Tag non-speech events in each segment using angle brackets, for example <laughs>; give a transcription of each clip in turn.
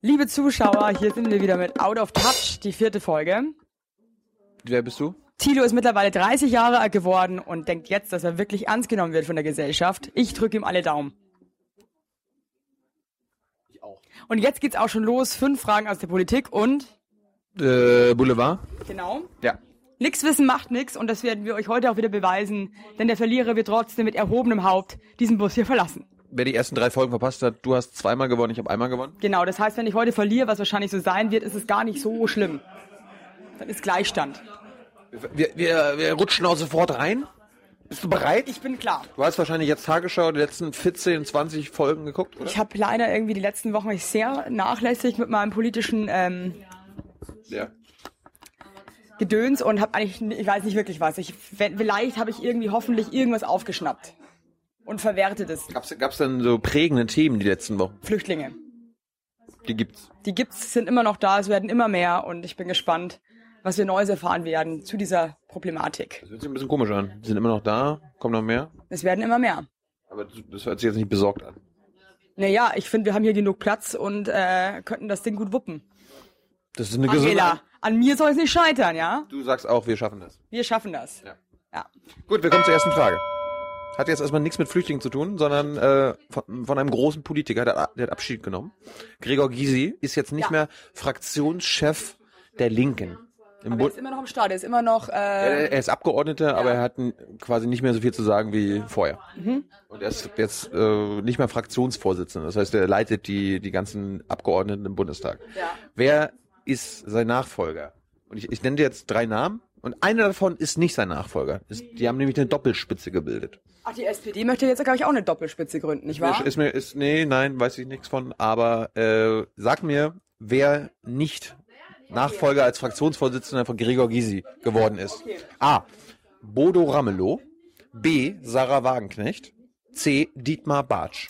Liebe Zuschauer, hier sind wir wieder mit Out of Touch, die vierte Folge. Wer bist du? Thilo ist mittlerweile 30 Jahre alt geworden und denkt jetzt, dass er wirklich ernst genommen wird von der Gesellschaft. Ich drücke ihm alle Daumen. Ich auch. Und jetzt geht's auch schon los. Fünf Fragen aus der Politik und Äh, Boulevard? genau. Ja. Nix wissen macht nix und das werden wir euch heute auch wieder beweisen, denn der Verlierer wird trotzdem mit erhobenem Haupt diesen Bus hier verlassen. Wer die ersten drei Folgen verpasst hat, du hast zweimal gewonnen, ich habe einmal gewonnen. Genau, das heißt, wenn ich heute verliere, was wahrscheinlich so sein wird, ist es gar nicht so schlimm. Dann ist Gleichstand. Wir, wir, wir rutschen auch sofort rein. Bist du bereit? Ich bin klar. Du hast wahrscheinlich jetzt Tagesschau die letzten 14, 20 Folgen geguckt, oder? Ich habe leider irgendwie die letzten Wochen mich sehr nachlässig mit meinem politischen ähm, Ja. Gedöns und habe eigentlich, ich weiß nicht wirklich was. Ich, vielleicht habe ich irgendwie hoffentlich irgendwas aufgeschnappt und verwertet es. Gab's, gab's denn so prägende Themen die letzten Wochen? Flüchtlinge. Die gibt's. Die gibt's, sind immer noch da, es werden immer mehr und ich bin gespannt, was wir Neues erfahren werden zu dieser Problematik. Das hört sich ein bisschen komisch an. Die sind immer noch da, kommen noch mehr. Es werden immer mehr. Aber das- hört sich jetzt nicht besorgt an. Naja, ich finde, wir haben hier genug Platz und äh, könnten das Ding gut wuppen. Das ist eine. Angela, an mir soll es nicht scheitern, ja? Du sagst auch, wir schaffen das. Wir schaffen das. Ja. Ja. Gut, wir kommen zur ersten Frage. Hat jetzt erstmal nichts mit Flüchtlingen zu tun, sondern äh, von, von einem großen Politiker, der, hat- der hat Abschied genommen. Gregor Gysi ist jetzt nicht Ja. mehr Fraktionschef der Linken. Im Aber er ist immer noch im Start, er ist immer noch. Äh, Er, er ist Abgeordneter, aber er hat quasi nicht mehr so viel zu sagen wie vorher. Mhm. Und er ist jetzt äh, nicht mehr Fraktionsvorsitzender. Das heißt, er leitet die, die ganzen Abgeordneten im Bundestag. Ja. Wer ist sein Nachfolger? Und ich, ich nenne dir jetzt drei Namen. Und einer davon ist nicht sein Nachfolger. Ist, die haben nämlich eine Doppelspitze gebildet. Ach, die SPD möchte jetzt, glaube ich, auch eine Doppelspitze gründen, nicht wahr? Ist mir, ist, nee, nein, weiß ich nichts von. Aber äh, sag mir, wer nicht Nachfolger als Fraktionsvorsitzender von Gregor Gysi geworden ist. A. Bodo Ramelow. B. Sarah Wagenknecht. C. Dietmar Bartsch.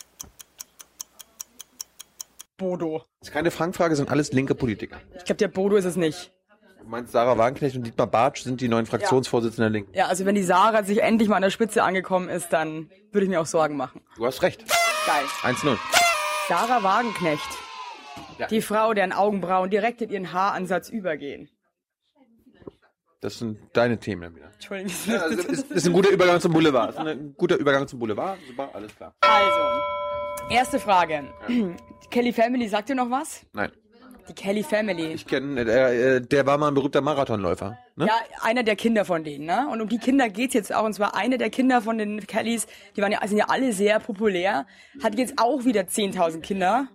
Bodo. Das ist keine Fangfrage, sind alles linke Politiker. Ich glaube, der Bodo ist es nicht. Du meinst, Sarah Wagenknecht und Dietmar Bartsch sind die neuen Fraktionsvorsitzenden der Linken. Ja, also wenn die Sarah sich endlich mal an der Spitze angekommen ist, dann würde ich mir auch Sorgen machen. Du hast recht. Geil. 1-0. Sarah Wagenknecht. Ja. Die Frau, deren Augenbrauen direkt in ihren Haaransatz übergehen. Das sind deine Themen dann wieder. Entschuldigung. Ja, also ist, ist ein guter Übergang zum Boulevard. Ist ein guter Übergang zum Boulevard. Super, alles klar. Also, erste Frage. Die Kelly Family, sagt ihr noch was? Nein. Die Kelly Family. Ich kenne, der, äh, der war mal ein berühmter Marathonläufer. Ne? Ja, einer der Kinder von denen, ne? Und um die Kinder geht's jetzt auch. Und zwar eine der Kinder von den Kellys, die waren ja, sind ja alle sehr populär, hat jetzt auch wieder 10.000 Kinder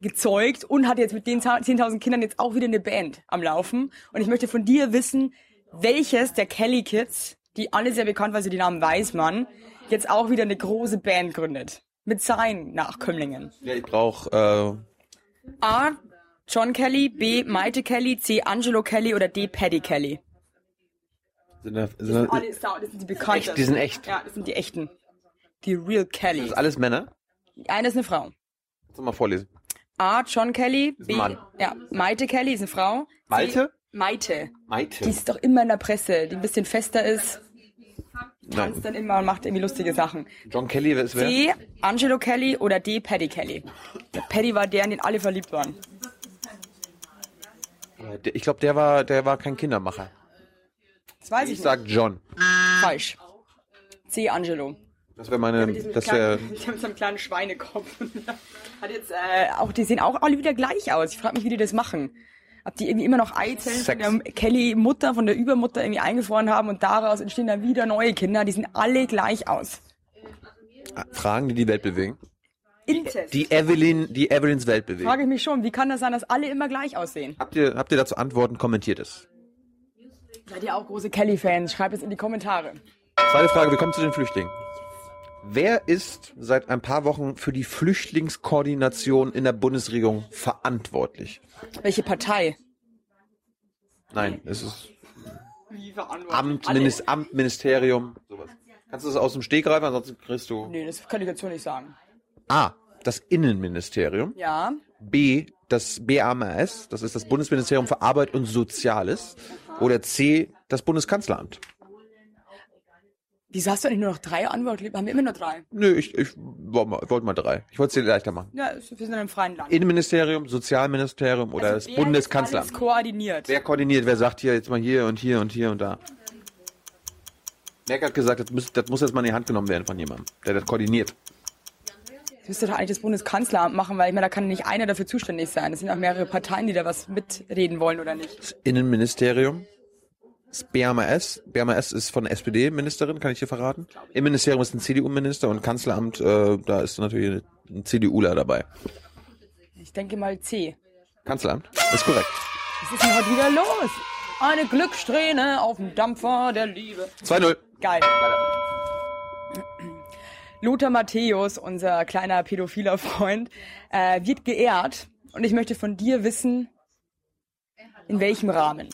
gezeugt und hat jetzt mit den 10.000 Kindern jetzt auch wieder eine Band am Laufen. Und ich möchte von dir wissen, welches der Kelly Kids, die alle sehr bekannt waren, also die Namen Weismann, jetzt auch wieder eine große Band gründet. Mit seinen Nachkömmlingen. Ja, ich brauche A. John Kelly, B. Maite Kelly, C. Angelo Kelly oder D. Paddy Kelly. sind, da- Das sind, sind, da- alle, Sau- das sind die bekannten. echt, die sind echt. Ja, das sind die echten. Die Real Kelly. Das ist alles Männer. Eine ist eine Frau. Kannst du mal vorlesen. A. John Kelly. B. ein Mann. Ja, Maite Kelly ist eine Frau. C, Malte? Maite. Maite. Die ist doch immer in der Presse, die ein bisschen fester ist, tanzt Nein. dann immer und macht irgendwie lustige Sachen. John Kelly, wer ist wer? C. Angelo Kelly oder D. Paddy Kelly. Der Paddy war der, in den alle verliebt waren. Äh, Ich glaube, der war, der war kein Kindermacher. Das weiß Ich ich, sag John. Falsch. C. Angelo. Das wäre meine, das wäre, Die haben so einen kleinen Schweinekopf. <laughs> Hat jetzt, äh, auch, die sehen auch alle wieder gleich aus. Ich frage mich, wie die das machen. Ob die irgendwie immer noch Eizellen von Sex. der Kelly-Mutter, von der Übermutter irgendwie eingefroren haben und daraus entstehen dann wieder neue Kinder. Die sehen alle gleich aus. Fragen, die die Welt bewegen. Inzest. Die Evelyn, die Evelyns Welt bewegen. Frage ich mich schon, wie kann das sein, dass alle immer gleich aussehen? Habt ihr, habt ihr dazu Antworten? Kommentiert es. Seid ihr auch große Kelly-Fans? Schreibt es in die Kommentare. Zweite Frage, wir kommen zu den Flüchtlingen. Wer ist seit ein paar Wochen für die Flüchtlingskoordination in der Bundesregierung verantwortlich? Welche Partei? Nein, es ist Wie verantwortlich? Amt. Minis, Amt Ministerium, sowas. Kannst du das aus dem Steg greifen, ansonsten kriegst du Nee, das kann ich jetzt so nicht sagen. A, das Innenministerium, Ja. B, das BAMS, das ist das Bundesministerium für Arbeit und Soziales, oder C, das Bundeskanzleramt. Wieso hast du eigentlich nur noch drei Antworten? Haben wir immer nur drei? Nö, ich, ich wollte mal, drei. Ich wollte es dir leichter machen. Ja, wir sind in einem freien Land. Innenministerium, Sozialministerium oder Also das wer Bundeskanzleramt. alles koordiniert. Wer koordiniert, wer sagt hier jetzt mal hier und hier und hier und da? Merck hat gesagt, das muss, das muss jetzt mal in die Hand genommen werden von jemandem, der das koordiniert. Das müsste doch eigentlich das Bundeskanzleramt machen, weil ich meine, da kann nicht einer dafür zuständig sein. Es sind auch mehrere Parteien, die da was mitreden wollen oder nicht. Das Innenministerium, das BMS, BMS ist von der SPD-Ministerin, kann ich dir verraten. Im Ministerium ist ein CDU-Minister und Kanzleramt, äh, da ist natürlich ein CDUler dabei. Ich denke mal C. Kanzleramt, ist korrekt. Was ist denn heute wieder los? Eine Glückssträhne auf dem Dampfer der Liebe. 2-0. Geil. Lothar Matthäus, unser kleiner pädophiler Freund, äh, wird geehrt. Und ich möchte von dir wissen, in welchem Rahmen.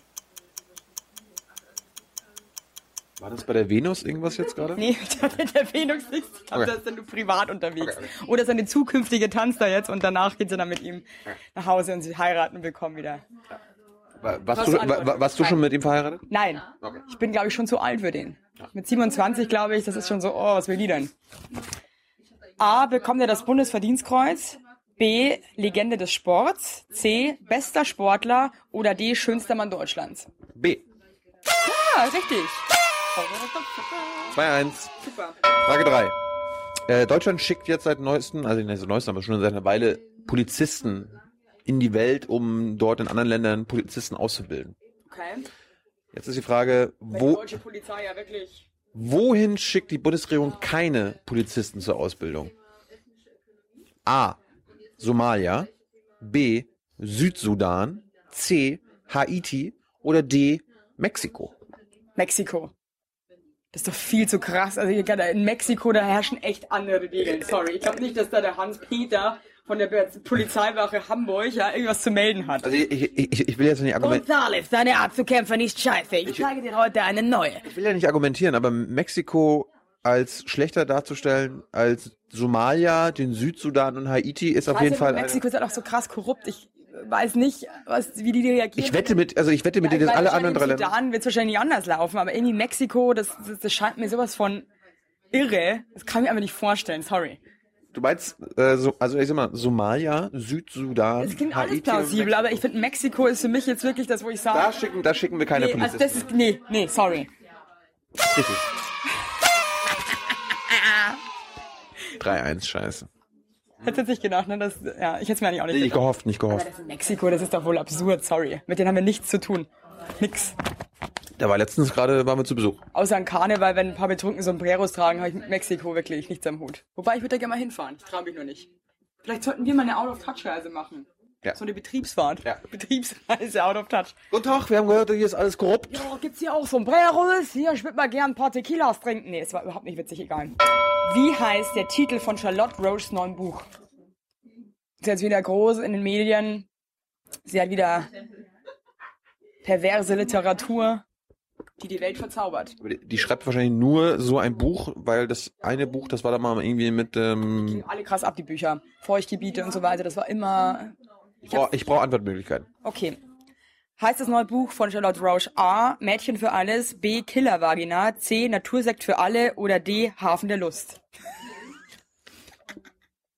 War das bei der Venus irgendwas jetzt gerade? Nee, <laughs> der, der Venus nicht. Ich glaube, Okay. da ist er nur privat unterwegs. Oder seine zukünftige tanzt da jetzt und danach geht sie dann mit ihm nach Hause und sie heiraten und bekommen wieder. War, warst, Was du, warst du schon mit ihm verheiratet? Nein, Okay. ich bin, glaube ich, schon zu alt für den. Mit 27, glaube ich, das ist schon so, oh, was will die denn? A, bekommt er das Bundesverdienstkreuz. B, Legende des Sports. C, bester Sportler. Oder D, schönster Mann Deutschlands. B. Ja, richtig. 2-1. Super. Frage 3. Äh, Deutschland schickt jetzt seit neuestem, also nicht seit neuestem, aber schon seit einer Weile Polizisten in die Welt, um dort in anderen Ländern Polizisten auszubilden. Okay. Jetzt ist die Frage, die wo, deutsche Polizei ja wirklich... wohin schickt die Bundesregierung keine Polizisten zur Ausbildung? A. Somalia. B. Südsudan. C. Haiti. Oder D. Mexiko. Mexiko. Das ist doch viel zu krass. Also in Mexiko, da herrschen echt andere Regeln. Sorry. Ich glaube nicht, dass da der Hans-Peter von der Polizeiwache Hamburg ja irgendwas zu melden hat. Also ich, ich, ich will jetzt nicht argumentieren. Gonzales, deine Art zu kämpfen ist scheiße. Ich zeige dir heute eine neue. Ich will ja nicht argumentieren, aber Mexiko als schlechter darzustellen als Somalia, den Südsudan und Haiti ist auf jeden ja, Fall. Mexiko ist halt auch so krass korrupt. Ich weiß nicht, was, wie die reagieren. ich wette mit, also ich wette mit dir, dass alle anderen drei Länder. Sudan wird es wahrscheinlich anders laufen, aber irgendwie Mexiko, das, das, das scheint mir sowas von irre. Das kann ich mir einfach nicht vorstellen, sorry. Du meinst, äh, so, also ich sag mal, Somalia, Südsudan, Es klingt alles Haiti. plausibel, aber ich finde, Mexiko ist für mich jetzt wirklich das, wo ich sage, Da schicken, da schicken wir keine nee, also Polizisten. das ist, nee, nee, sorry. Richtig. <laughs> 3-1, scheiße. Hätte jetzt nicht gedacht, ne? Das, ja, ich hätte es mir eigentlich auch nicht Nicht gedacht. gehofft, nicht Aber gehofft. das in Mexiko, das ist doch wohl absurd, sorry. Mit denen haben wir nichts zu tun. Nix. Da war letztens gerade, waren wir zu Besuch. Außer an Karneval, wenn ein paar betrunken Sombreros tragen, habe ich mit Mexiko wirklich nichts am Hut. Wobei, ich würde da gerne mal hinfahren. Ich traue mich nur nicht. Vielleicht sollten wir mal eine Out-of-Touch-Reise machen. Ja. So eine Betriebsfahrt. Ja. <laughs> Betriebsreise out of touch. Guten Tag, wir haben gehört, hier ist alles korrupt. Oh, gibt's hier auch Sombreros? Hier, ich würde mal gern ein paar Tequilas trinken. Nee, es war überhaupt nicht witzig, egal. Wie heißt der Titel von Charlotte Roches neuen Buch? Ist jetzt wieder groß in den Medien. Sie hat wieder perverse Literatur, die die Welt verzaubert. Aber Die, die schreibt wahrscheinlich nur so ein Buch, weil das eine Buch, das war da mal irgendwie mit, ähm, Alle krass ab, die Bücher. Feuchtgebiete und so weiter, das war immer... ich brauche ich brauch Antwortmöglichkeiten. Okay. Heißt das neue Buch von Charlotte Roche A. Mädchen für alles, B. Killervagina, C. Natursekt für alle oder D. Hafen der Lust?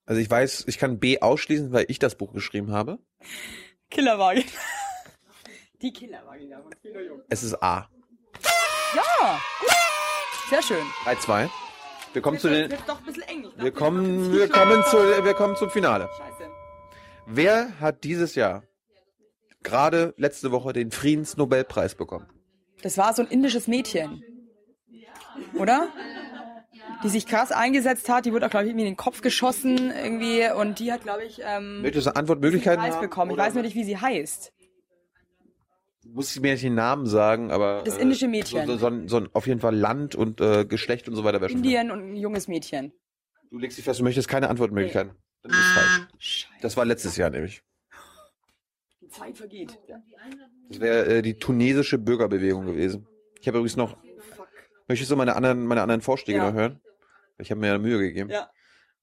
Also ich weiß, ich kann B ausschließen, weil ich das Buch geschrieben habe. Killervagina. <laughs> Die Killervagina von Kilo Jung. Es ist A. Ja. Sehr schön. 3-2. Wir kommen zu den, doch ein bisschen eng. Ich glaub, wir kommen, wir kommen zu, wir kommen zum Finale. Scheiße. Wer hat dieses Jahr gerade letzte Woche den Friedensnobelpreis bekommen? Das war so ein indisches Mädchen. Oder? Die sich krass eingesetzt hat. Die wurde auch, glaube ich, irgendwie in den Kopf geschossen irgendwie. Und die hat, glaube ich, ähm, Möchtest du einen Antwortmöglichkeiten Preis bekommen. Ich weiß nur nicht, wie sie heißt. Muss ich mir nicht den Namen sagen, aber Das äh, indische Mädchen. So, so, so, ein, so ein auf jeden Fall Land und äh, Geschlecht und so weiter. Indien und ein junges Mädchen. Du legst dich fest, du möchtest keine Antwortmöglichkeiten. Dann ist es falsch. Scheiße. Das war letztes Jahr nämlich. Die Zeit vergeht. Das wäre äh, die tunesische Bürgerbewegung gewesen. Ich habe übrigens noch. Fuck. Möchtest du meine anderen, meine anderen Vorschläge Ja. noch hören? Ich habe mir ja Mühe gegeben. Ja.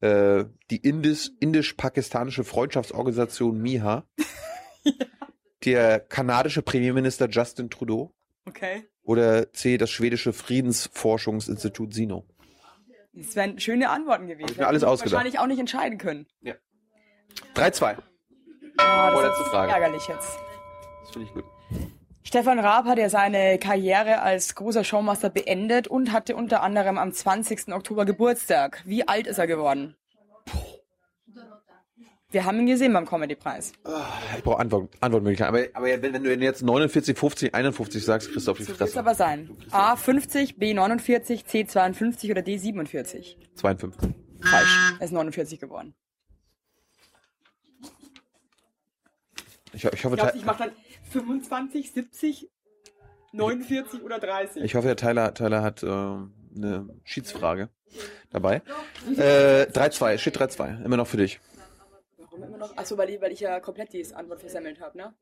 Äh, die Indis, indisch-pakistanische Freundschaftsorganisation MIHA. <laughs> Der kanadische Premierminister Justin Trudeau. Okay. oder C, das schwedische Friedensforschungsinstitut SINO? Das wären schöne Antworten gewesen. Ich mir alles Hätte ich ausgedacht. Wahrscheinlich auch nicht entscheiden können. 3-2. Ah, das Vorletzte ist Frage. ärgerlich jetzt. Das finde ich gut. Stefan Raab hat ja seine Karriere als großer Showmaster beendet und hatte unter anderem am 20. Oktober Geburtstag. Wie alt ist er geworden? Wir haben ihn gesehen beim Comedy-Preis. Ich brauche Antwort, Antwortmöglichkeiten. Aber, aber wenn, du jetzt 49, 50, 51 sagst, kriegst du auf die Fresse. aber sein. A 50, B 49, C 52 oder D 47. 52. Falsch. Er ist 49 geworden. Ich, ich, hoffe, du, ich mache dann 25, 70, 49 oder 30? ich hoffe, der Tyler, Tyler hat ähm, eine Schiedsfrage dabei. Äh, 3-2, steht 3-2. Immer noch für dich. Warum immer noch? Achso, weil ich, weil ich ja komplett die Antwort versemmelt habe, ne?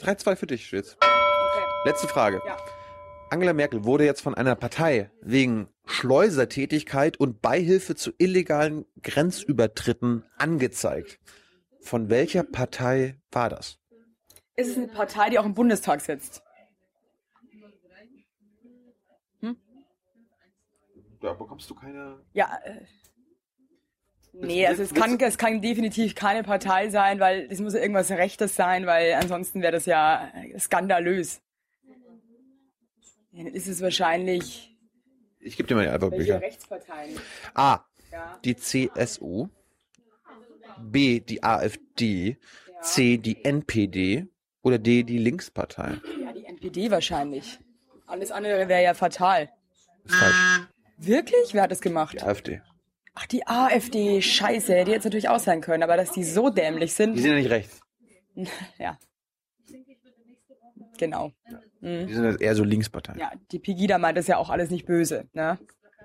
3-2 für dich steht's. Okay. Letzte Frage. Ja. Angela Merkel wurde jetzt von einer Partei wegen Schleusertätigkeit und Beihilfe zu illegalen Grenzübertritten angezeigt. Von welcher Partei war das? Ist es eine Partei, die auch im Bundestag sitzt? Da bekommst du keine. Ja. Äh, nee, also es kann, es kann definitiv keine Partei sein, weil es muss ja irgendwas Rechtes sein, weil ansonsten wäre das ja skandalös. Ja, dann ist es wahrscheinlich Ich gebe dir mal die Antwortbücher. Rechtsparteien. A. Ja. Die CSU. B. Die AfD. C. Die NPD. Oder D. Die Linkspartei. ja, die NPD wahrscheinlich. Alles andere wäre ja fatal. Ist falsch. Wirklich? Wer hat das gemacht? Die AfD. Ach, die AfD, scheiße, hätte jetzt natürlich auch sein können, aber dass die so dämlich Die sind, sind ja nicht rechts. <laughs> ja. Genau. Die sind ja eher so Linkspartei. Ja, die Pegida meint das ja auch alles nicht böse, ne?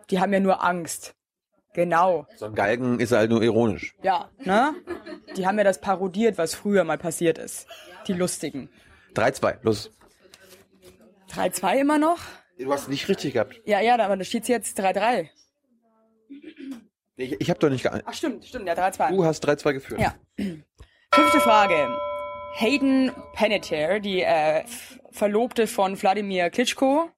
Die haben ja nur Angst. Genau. So ein Galgen ist halt nur ironisch. Ja, ne? Die haben ja das parodiert, was früher mal passiert ist. Die Lustigen. 3-2. Los. 3-2 immer noch? Du hast nicht richtig gehabt. Ja, ja, aber da steht's jetzt 3-3. Ich, ich habe doch nicht ge Ach, stimmt, stimmt, ja, 3-2. Du hast 3-2 geführt. Ja. Fünfte Frage. Hayden Panettiere, die äh, Verlobte von Wladimir Klitschko,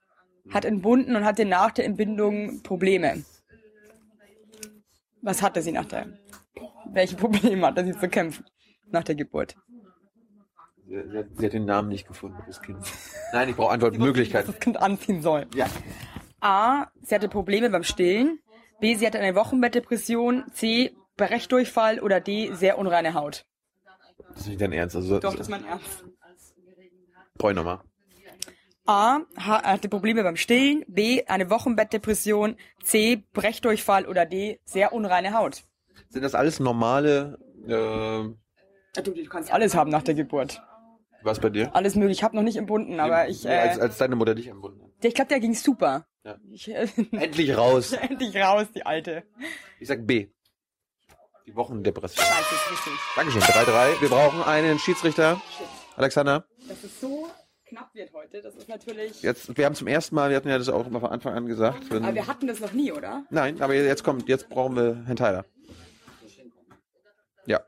hat entbunden und hatte nach der Entbindung Probleme. Was hatte sie nach der? Welche Probleme hatte sie zu kämpfen nach der Geburt? Sie, sie, hat, sie hat den Namen nicht gefunden, das Kind. Nein, ich brauche Antwortmöglichkeiten. Das Kind anziehen soll. Ja. A. Sie hatte Probleme beim Stillen. B. Sie hatte eine Wochenbettdepression. C. Brechdurchfall. Oder D. Sehr unreine Haut. Das ist nicht dein Ernst. Also, Doch, das ist mein Ernst. Brauche ich nochmal. A. ha- hatte Probleme beim Stillen. B. Eine Wochenbettdepression. C. Brechdurchfall. Oder D. Sehr unreine Haut. Sind das alles normale, äh, Du, du kannst alles haben nach der Geburt. was bei dir? Alles möglich. Ich habe noch nicht entbunden, aber ich, Nee, als, äh, als deine Mutter dich entbunden hat. ich glaube, der ging super. Ja. Ich, äh, <laughs> Endlich raus. <laughs> endlich raus, die Alte. Ich sag B. Die Wochendepression. Scheiße, ist richtig. Dankeschön. 3-3. Wir brauchen einen Schiedsrichter. Alexander, Dass es so knapp wird heute, das ist natürlich... jetzt, wir haben zum ersten Mal, wir hatten ja das auch immer von Anfang an gesagt. Wenn, Aber wir hatten das noch nie, oder? nein, aber jetzt kommt, jetzt brauchen wir Herrn Tyler. Ja.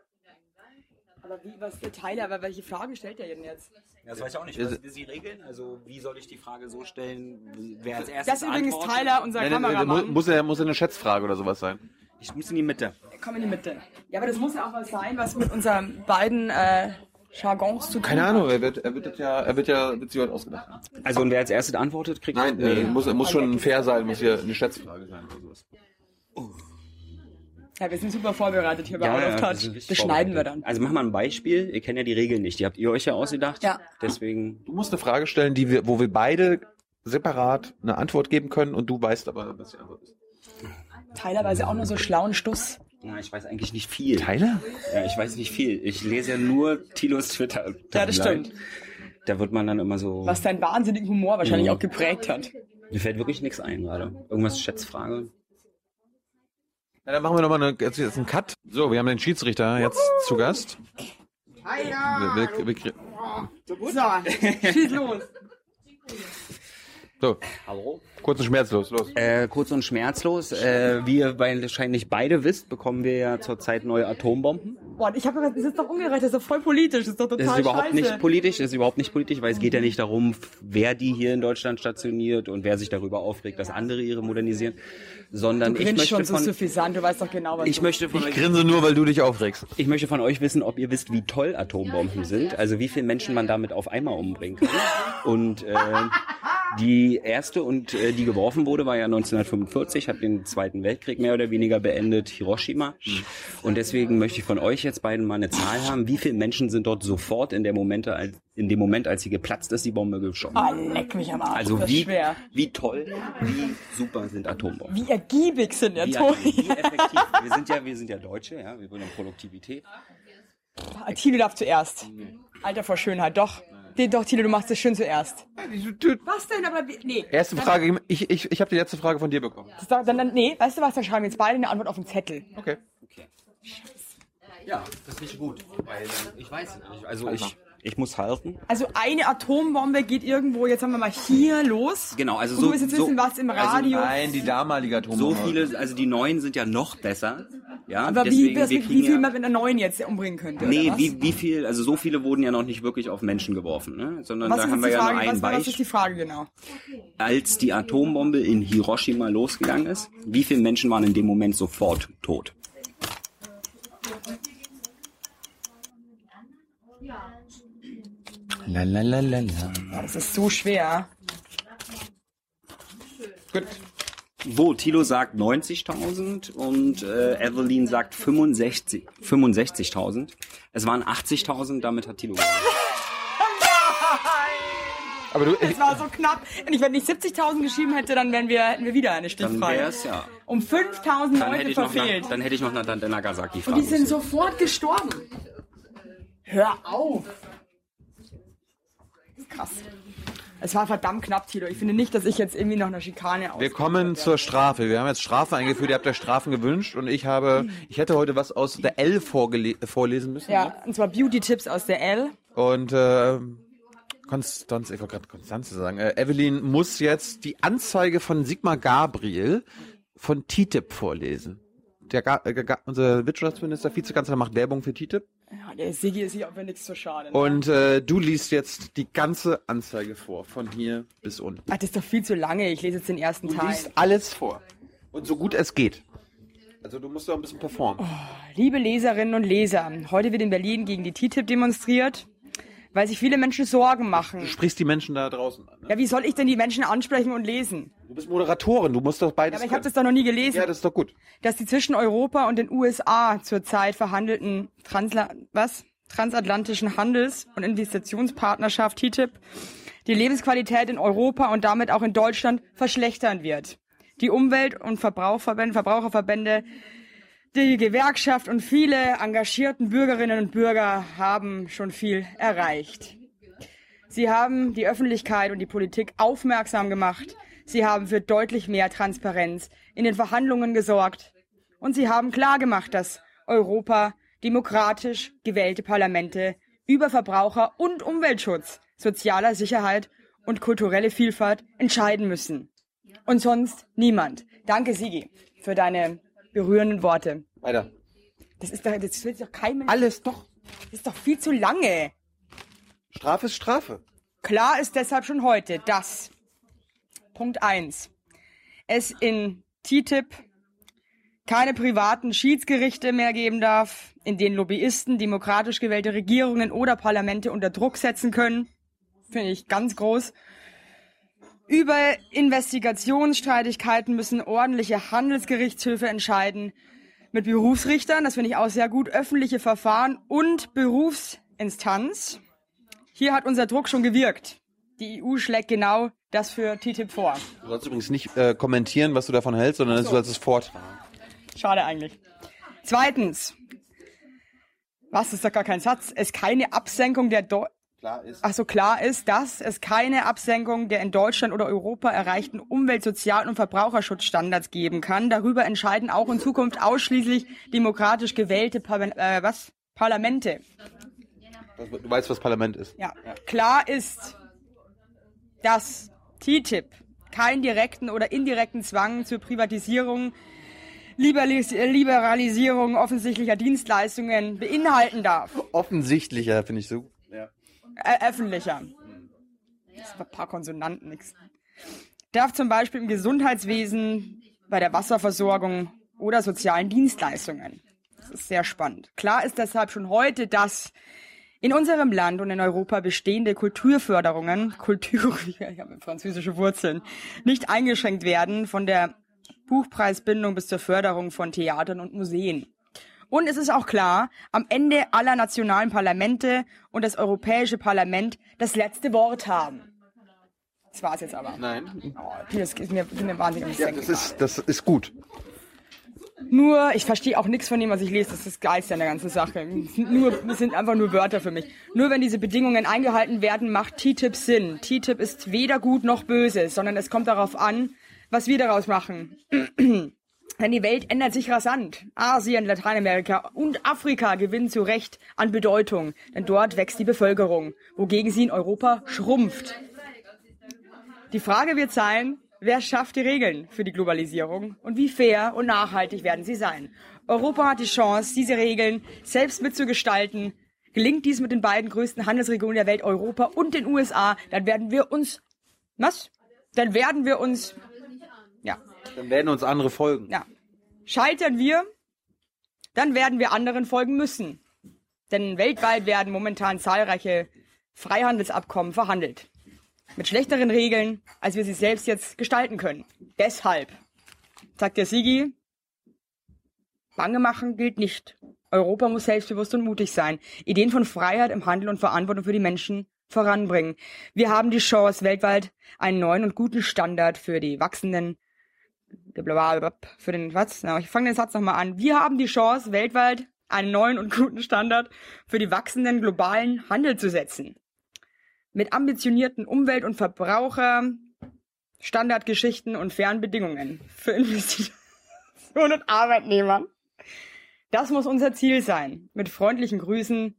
Aber wie, was für Teile, aber welche Fragen stellt er denn jetzt? Das weiß ich auch nicht. Was sind die Regeln? Also wie soll ich die Frage so stellen, wer als erstes Das ist übrigens antwortet? Tyler, unser Nein, nein, nein, Kameramann. muss, muss, ja, muss ja eine Schätzfrage oder sowas sein. Ich muss in die Mitte. Komm in die Mitte. Ja, aber das muss ja auch was sein, was mit unseren beiden äh, Jargons zu tun Keine. Ahnung, er wird, er wird das ja, er wird ja, wird sich heute ausgedacht. haben. Also und wer als erstes antwortet, kriegt... Nein, äh, muss, muss schon fair sein, muss hier eine Schätzfrage sein oder sowas. Ja, wir sind super vorbereitet hier bei Ja, Out ja, of wir Touch. richtig Das schneiden wir dann. Also mach mal ein Beispiel. Ihr kennt ja die Regeln nicht. Die habt ihr euch ja ausgedacht. Ja. Deswegen... Du musst eine Frage stellen, die wir, wo wir beide separat eine Antwort geben können und du weißt aber, was die Antwort ist. Teilweise auch nur so schlauen Stuss. Ja, ich weiß eigentlich nicht viel. Tyler? Ja, ich weiß nicht viel. Ich lese ja nur Tilos Twitter. Ja, das stimmt. Da wird man dann immer so... Was deinen wahnsinnigen Humor wahrscheinlich Mhm. auch geprägt hat. Mir fällt wirklich nichts ein gerade. Irgendwas Schätzfrage. Ja, dann machen wir nochmal eine, jetzt, jetzt einen Cut. So, wir haben den Schiedsrichter jetzt zu Gast. Wir, wir, wir, krie- So, schieß los. So, Hallo? kurz und schmerzlos, los. Äh, kurz und schmerzlos. Äh, wie ihr wahrscheinlich beide wisst, bekommen wir ja zurzeit neue Atombomben. Boah, ich habe das ist doch ungerecht, das ist doch voll politisch, das ist doch total Das ist überhaupt scheiße. nicht politisch, das ist überhaupt nicht politisch, weil es geht ja nicht darum, wer die hier in Deutschland stationiert und wer sich darüber aufregt, dass andere ihre modernisieren, sondern du ich möchte schon so von, suffisant, du weißt doch genau, was ich du möchte von Ich euch grinse nur, weil du dich aufregst. Ich möchte von euch wissen, ob ihr wisst, wie toll Atombomben sind, also wie viele Menschen man damit auf einmal umbringen kann. Und äh, die erste und äh, die geworfen wurde, war ja 1945, hat den Zweiten Weltkrieg mehr oder weniger beendet, Hiroshima. Und deswegen möchte ich von euch jetzt beiden mal eine Zahl haben. Wie viele Menschen sind dort sofort in der Momente, als, in dem Moment, als sie geplatzt ist, die Bombe geschossen? Ah, leck mich am Arsch. Also wie, schwer. wie toll, wie super sind Atombomben. Wie ergiebig sind der Wie, wie effektiv. Wir sind ja, wir sind ja Deutsche, ja, wir wollen Produktivität. Tilo darf zuerst. Alter vor Schönheit, doch. Nee, doch, Tilo, du machst es schön zuerst. Was denn? Aber nee. Erste Frage, ich, ich, ich habe die letzte Frage von dir bekommen. Das dann, dann, nee, weißt du was? Dann schreiben wir jetzt beide eine Antwort auf den Zettel. Okay. Ja, das ist nicht gut, weil ich weiß nicht. Also ich, ich muss halten. Also eine Atombombe geht irgendwo, jetzt sagen wir mal hier los. Genau, also Und so- du willst jetzt so- wissen, was im also Radio. Nein, die damalige So Atombombe. viele, also die neuen sind ja noch besser. Ja, aber wie, deswegen, das, wir wie viel ja, man mit einer neuen jetzt umbringen könnte? Nee, oder was? wie, wie viel, also so viele wurden ja noch nicht wirklich auf Menschen geworfen, ne? Sondern was da ist haben wir die ja Frage? nur ein was, was ist die Beispiel. Frage genau? Als die Atombombe in Hiroshima losgegangen ist, wie viele Menschen waren in dem Moment sofort tot? La, la, la, la, la. Ja, das ist so schwer. Gut. Wo Tilo sagt 90.000 und äh, Evelyn sagt 65 65.000. Es waren 80.000, damit hat Tilo gewonnen. Aber du, Das war so knapp. Wenn ich wenn ich 70.000 geschrieben hätte, dann wären wir, hätten wir wieder eine Dann Stichfrage. wär's ja. Um 5.000 Dann hätte Leute ich noch, verfehlt. nach, dann hätte ich noch Nagasaki Und fragen die sind müssen. sofort gestorben. Hör auf. Krass. Es war verdammt knapp, Tilo. Ich finde nicht, dass ich jetzt irgendwie noch eine Schikane aus. wir kommen zur Strafe. Wir haben jetzt Strafe eingeführt. Ihr habt ja Strafen gewünscht und ich habe, ich hätte heute was aus der L vorlesen müssen. Ja, und zwar Beauty-Tipps aus der L. Und äh, Konstanz, ich wollte gerade Konstanze sagen, äh, Evelyn muss jetzt die Anzeige von Sigmar Gabriel von TTIP vorlesen. Der Ga äh, unser Wirtschaftsminister, Vizekanzler, macht Werbung für TTIP. Ja, der Sigi ist hier auch nichts zu schade. Ne? Und äh, du liest jetzt die ganze Anzeige vor, von hier bis unten. Ach, das ist doch viel zu lange. Ich lese jetzt den ersten Du Teil. liest alles vor. Und so gut es geht. Also du musst auch ein bisschen performen. Liebe Leserinnen und Leser, heute wird in Berlin gegen die TTIP demonstriert, weil sich viele Menschen Sorgen machen. Du sprichst die Menschen da draußen an. Ne? Ja, wie soll ich denn die Menschen ansprechen und lesen? Du bist Moderatorin, du musst doch beides Aber ich habe das doch noch nie gelesen. Ja, das ist doch gut. dass die zwischen Europa und den USA zurzeit verhandelten Transla was? transatlantischen Handels- und Investitionspartnerschaft TTIP die Lebensqualität in Europa und damit auch in Deutschland verschlechtern wird. Die Umwelt- und Verbraucherverbände, Verbraucherverbände, die Gewerkschaft und viele engagierten Bürgerinnen und Bürger haben schon viel erreicht. Sie haben die Öffentlichkeit und die Politik aufmerksam gemacht. Sie haben für deutlich mehr Transparenz in den Verhandlungen gesorgt. Und sie haben klargemacht, dass Europa demokratisch gewählte Parlamente über Verbraucher- und Umweltschutz, sozialer Sicherheit und kulturelle Vielfalt entscheiden müssen. Und sonst niemand. Danke, Sigi, für deine berührenden Worte. Weiter. Das ist doch, das will doch kein Mensch. Alles doch. Das ist doch viel zu lange. Strafe ist Strafe. Klar ist deshalb schon heute, dass Punkt 1 es in TTIP keine privaten Schiedsgerichte mehr geben darf, in denen Lobbyisten demokratisch gewählte Regierungen oder Parlamente unter Druck setzen können. Finde ich ganz groß. Über Investigationsstreitigkeiten müssen ordentliche Handelsgerichtshöfe entscheiden. Mit Berufsrichtern, das finde ich auch sehr gut, öffentliche Verfahren und Berufsinstanz. Hier hat unser Druck schon gewirkt. Die EU schlägt genau das für TTIP vor. Du sollst übrigens nicht äh, kommentieren, was du davon hältst, sondern du sollst es vortragen. Schade eigentlich. Zweitens. Was ist doch gar kein Satz? Es keine Absenkung der Do Klar ist. Ach so klar ist, dass es keine Absenkung der in Deutschland oder Europa erreichten Umwelt-, Sozial- und Verbraucherschutzstandards geben kann. Darüber entscheiden auch in Zukunft ausschließlich demokratisch gewählte Par äh, was? Parlamente. Du weißt, was Parlament ist. Ja. Klar ist, dass TTIP keinen direkten oder indirekten Zwang zur Privatisierung, Liberalis Liberalisierung offensichtlicher Dienstleistungen beinhalten darf. Offensichtlicher, finde ich so. Äh, öffentlicher. Das ein paar Konsonanten, nix. Darf zum Beispiel im Gesundheitswesen, bei der Wasserversorgung oder sozialen Dienstleistungen. Das ist sehr spannend. Klar ist deshalb schon heute, dass in unserem Land und in Europa bestehende Kulturförderungen, Kultur, <laughs> ich habe französische Wurzeln, nicht eingeschränkt werden von der Buchpreisbindung bis zur Förderung von Theatern und Museen. Und es ist auch klar, am Ende aller nationalen Parlamente und das Europäische Parlament das letzte Wort haben. Das war's jetzt aber. Nein. Oh, das geht mir, geht mir wahnsinnig Ja, das ist, das ist gut. Nur, ich verstehe auch nichts von dem, was ich lese. Das ist das Geilste an der ganzen Sache. Nur, es sind einfach nur Wörter für mich. Nur wenn diese Bedingungen eingehalten werden, macht TTIP Sinn. TTIP ist weder gut noch böse, sondern es kommt darauf an, was wir daraus machen. Denn die Welt ändert sich rasant. Asien, Lateinamerika und Afrika gewinnen zu Recht an Bedeutung, denn dort wächst die Bevölkerung, wogegen sie in Europa schrumpft. Die Frage wird sein, wer schafft die Regeln für die Globalisierung und wie fair und nachhaltig werden sie sein. Europa hat die Chance, diese Regeln selbst mitzugestalten. Gelingt dies mit den beiden größten Handelsregionen der Welt, Europa und den USA, dann werden wir uns, was? Dann werden wir uns, ja, Dann werden uns andere folgen. ja. Scheitern wir, dann werden wir anderen folgen müssen. Denn weltweit werden momentan zahlreiche Freihandelsabkommen verhandelt. Mit schlechteren Regeln, als wir sie selbst jetzt gestalten können. Deshalb, sagt der Sigi, Bange machen gilt nicht. Europa muss selbstbewusst und mutig sein. Ideen von Freiheit im Handel und Verantwortung für die Menschen voranbringen. Wir haben die Chance, weltweit einen neuen und guten Standard für die wachsenden für den was? Na, ich fange den Satz nochmal an. Wir haben die Chance, weltweit einen neuen und guten Standard für die wachsenden globalen Handel zu setzen. Mit ambitionierten Umwelt- und Verbraucher, Standardgeschichten und fairen Bedingungen für Investitionen und Arbeitnehmer. Das muss unser Ziel sein. Mit freundlichen Grüßen,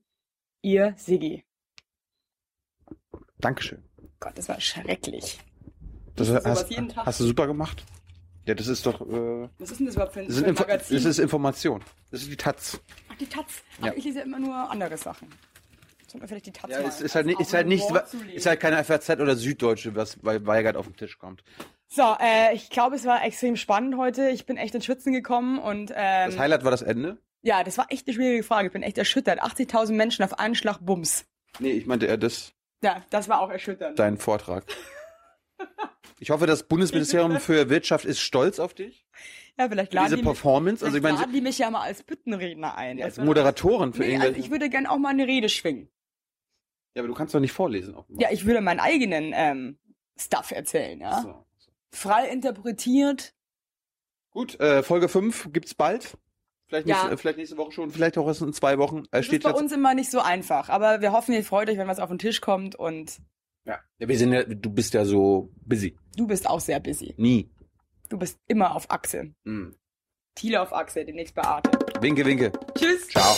ihr Siggi. Dankeschön. Gott, das war schrecklich. Das sowas hast, jeden Tag. hast du super gemacht. Ja, das ist doch, äh, Was ist denn das überhaupt für ein, das, für ein Magazin? das ist Information. Das ist die Taz. Ach, die Taz. Ach, Ja. ich lese immer nur andere Sachen. Sollte man vielleicht die Taz Ja, mal es ist halt, nicht, ist halt nicht, ist halt keine FAZ oder Süddeutsche, was bei Weigert auf den Tisch kommt. So, äh, ich glaube, es war extrem spannend heute. Ich bin echt ins Schwitzen gekommen und ähm, Das Highlight war das Ende? ja, das war echt eine schwierige Frage. Ich bin echt erschüttert. 80.000 Menschen auf einen Schlag Bums. Nee, ich meinte eher das, Ja, das war auch erschütternd. dein Vortrag. <laughs> Ich hoffe, das Bundesministerium für Wirtschaft ist stolz auf dich. ja, vielleicht laden, diese die mich, Performance. Also ich meine, laden die mich ja mal als Büttenredner ein. als Das wär- Moderatorin für nee, also irgendwelche. ich würde gern auch mal eine Rede schwingen. ja, aber du kannst doch nicht vorlesen. offenbar. Ja, ich würde meinen eigenen ähm, Stuff erzählen, ja. So. Frei interpretiert. Gut, äh, Folge 5 gibt's bald. Vielleicht, Ja. nächste, vielleicht nächste Woche schon, vielleicht auch erst in zwei Wochen. Äh, Das ist steht bei jetzt, uns immer nicht so einfach, aber wir hoffen, ihr freut euch, wenn was auf den Tisch kommt und ja. ja, wir sind ja, du bist ja so busy. du bist auch sehr busy. Nie. Du bist immer auf Achse. Hm. Thiele auf Achse, demnächst bei Arte. Winke, winke. Tschüss. Ciao.